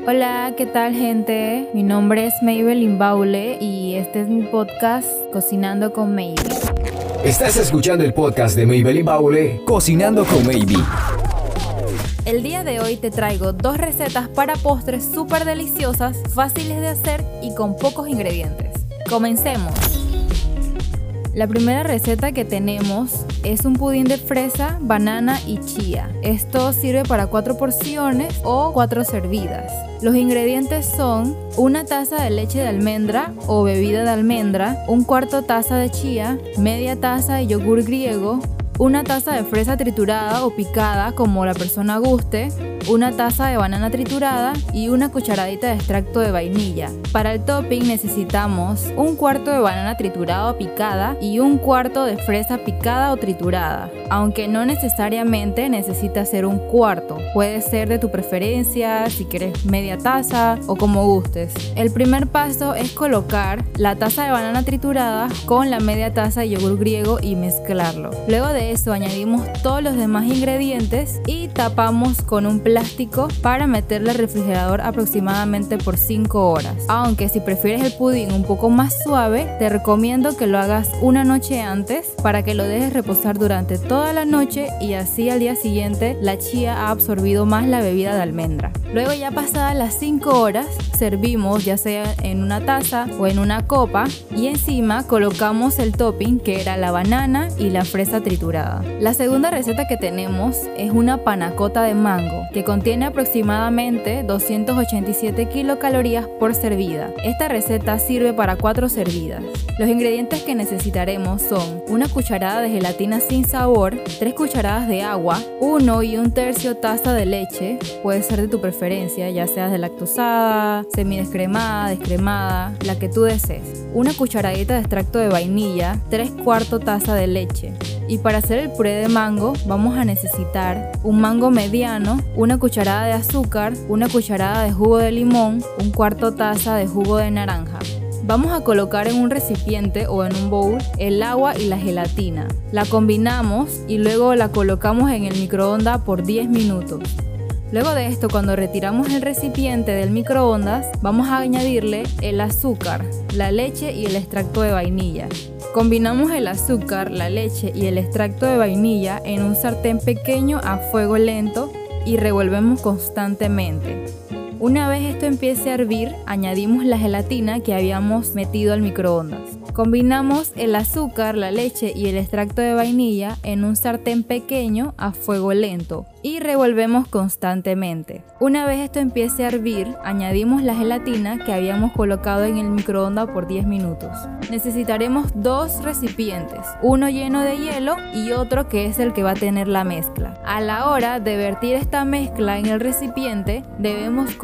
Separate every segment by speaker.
Speaker 1: Hola, ¿qué tal gente? Mi nombre es Mabel Imbaule y este es mi podcast Cocinando con Maybe.
Speaker 2: Estás escuchando el podcast de Mabel Imbaule, Cocinando con Maybe.
Speaker 1: El día de hoy te traigo dos recetas para postres súper deliciosas, fáciles de hacer y con pocos ingredientes. Comencemos. La primera receta que tenemos es un pudín de fresa, banana y chía. Esto sirve para cuatro porciones o cuatro servidas. Los ingredientes son una taza de leche de almendra o bebida de almendra, un cuarto taza de chía, media taza de yogur griego, una taza de fresa triturada o picada como la persona guste, una taza de banana triturada y una cucharadita de extracto de vainilla. Para el topping necesitamos un cuarto de banana triturada o picada y un cuarto de fresa picada o triturada, aunque no necesariamente necesita ser un cuarto, puede ser de tu preferencia, si quieres media taza o como gustes. El primer paso es colocar la taza de banana triturada con la media taza de yogur griego y mezclarlo. Luego de eso añadimos todos los demás ingredientes y tapamos con un plástico para meterle al refrigerador aproximadamente por 5 horas. Aunque si prefieres el pudín un poco más suave, te recomiendo que lo hagas una noche antes para que lo dejes reposar durante toda la noche y así al día siguiente la chía ha absorbido más la bebida de almendra. Luego ya pasadas las 5 horas, servimos ya sea en una taza o en una copa y encima colocamos el topping que era la banana y la fresa triturada. La segunda receta que tenemos es una panacota de mango que contiene aproximadamente 287 kilocalorías por servida. Esta receta sirve para 4 servidas. Los ingredientes que necesitaremos son una cucharada de gelatina sin sabor, 3 cucharadas de agua, 1 y un tercio taza de leche, puede ser de tu preferencia, ya sea de lactosada, semidescremada, descremada, la que tú desees. Una cucharadita de extracto de vainilla, 3 cuartos taza de leche. Y para hacer el puré de mango vamos a necesitar un mango mediano, una cucharada de azúcar, una cucharada de jugo de limón, un cuarto taza de jugo de naranja. Vamos a colocar en un recipiente o en un bowl el agua y la gelatina. La combinamos y luego la colocamos en el microondas por 10 minutos. Luego de esto, cuando retiramos el recipiente del microondas, vamos a añadirle el azúcar, la leche y el extracto de vainilla. Combinamos el azúcar, la leche y el extracto de vainilla en un sartén pequeño a fuego lento y revolvemos constantemente. Una vez esto empiece a hervir, añadimos la gelatina que habíamos metido al microondas. Combinamos el azúcar, la leche y el extracto de vainilla en un sartén pequeño a fuego lento y revolvemos constantemente. Una vez esto empiece a hervir, añadimos la gelatina que habíamos colocado en el microondas por 10 minutos. Necesitaremos dos recipientes, uno lleno de hielo y otro que es el que va a tener la mezcla. A la hora de vertir esta mezcla en el recipiente, debemos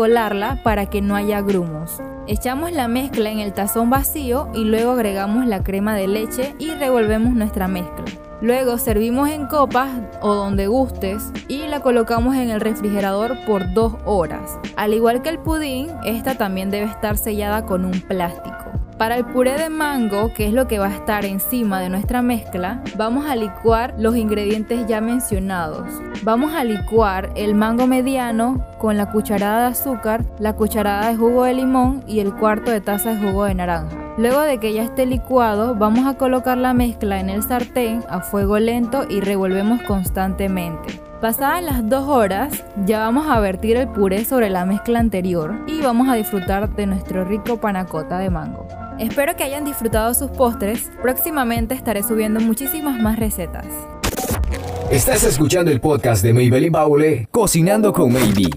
Speaker 1: para que no haya grumos. Echamos la mezcla en el tazón vacío y luego agregamos la crema de leche y revolvemos nuestra mezcla. Luego servimos en copas o donde gustes y la colocamos en el refrigerador por dos horas. Al igual que el pudín, esta también debe estar sellada con un plástico. Para el puré de mango, que es lo que va a estar encima de nuestra mezcla, vamos a licuar los ingredientes ya mencionados. Vamos a licuar el mango mediano con la cucharada de azúcar, la cucharada de jugo de limón y el cuarto de taza de jugo de naranja. Luego de que ya esté licuado, vamos a colocar la mezcla en el sartén a fuego lento y revolvemos constantemente. Pasadas las dos horas, ya vamos a vertir el puré sobre la mezcla anterior y vamos a disfrutar de nuestro rico panacota de mango. Espero que hayan disfrutado sus postres. Próximamente estaré subiendo muchísimas más recetas.
Speaker 2: Estás escuchando el podcast de Maybelline Baule, Cocinando con Maybe.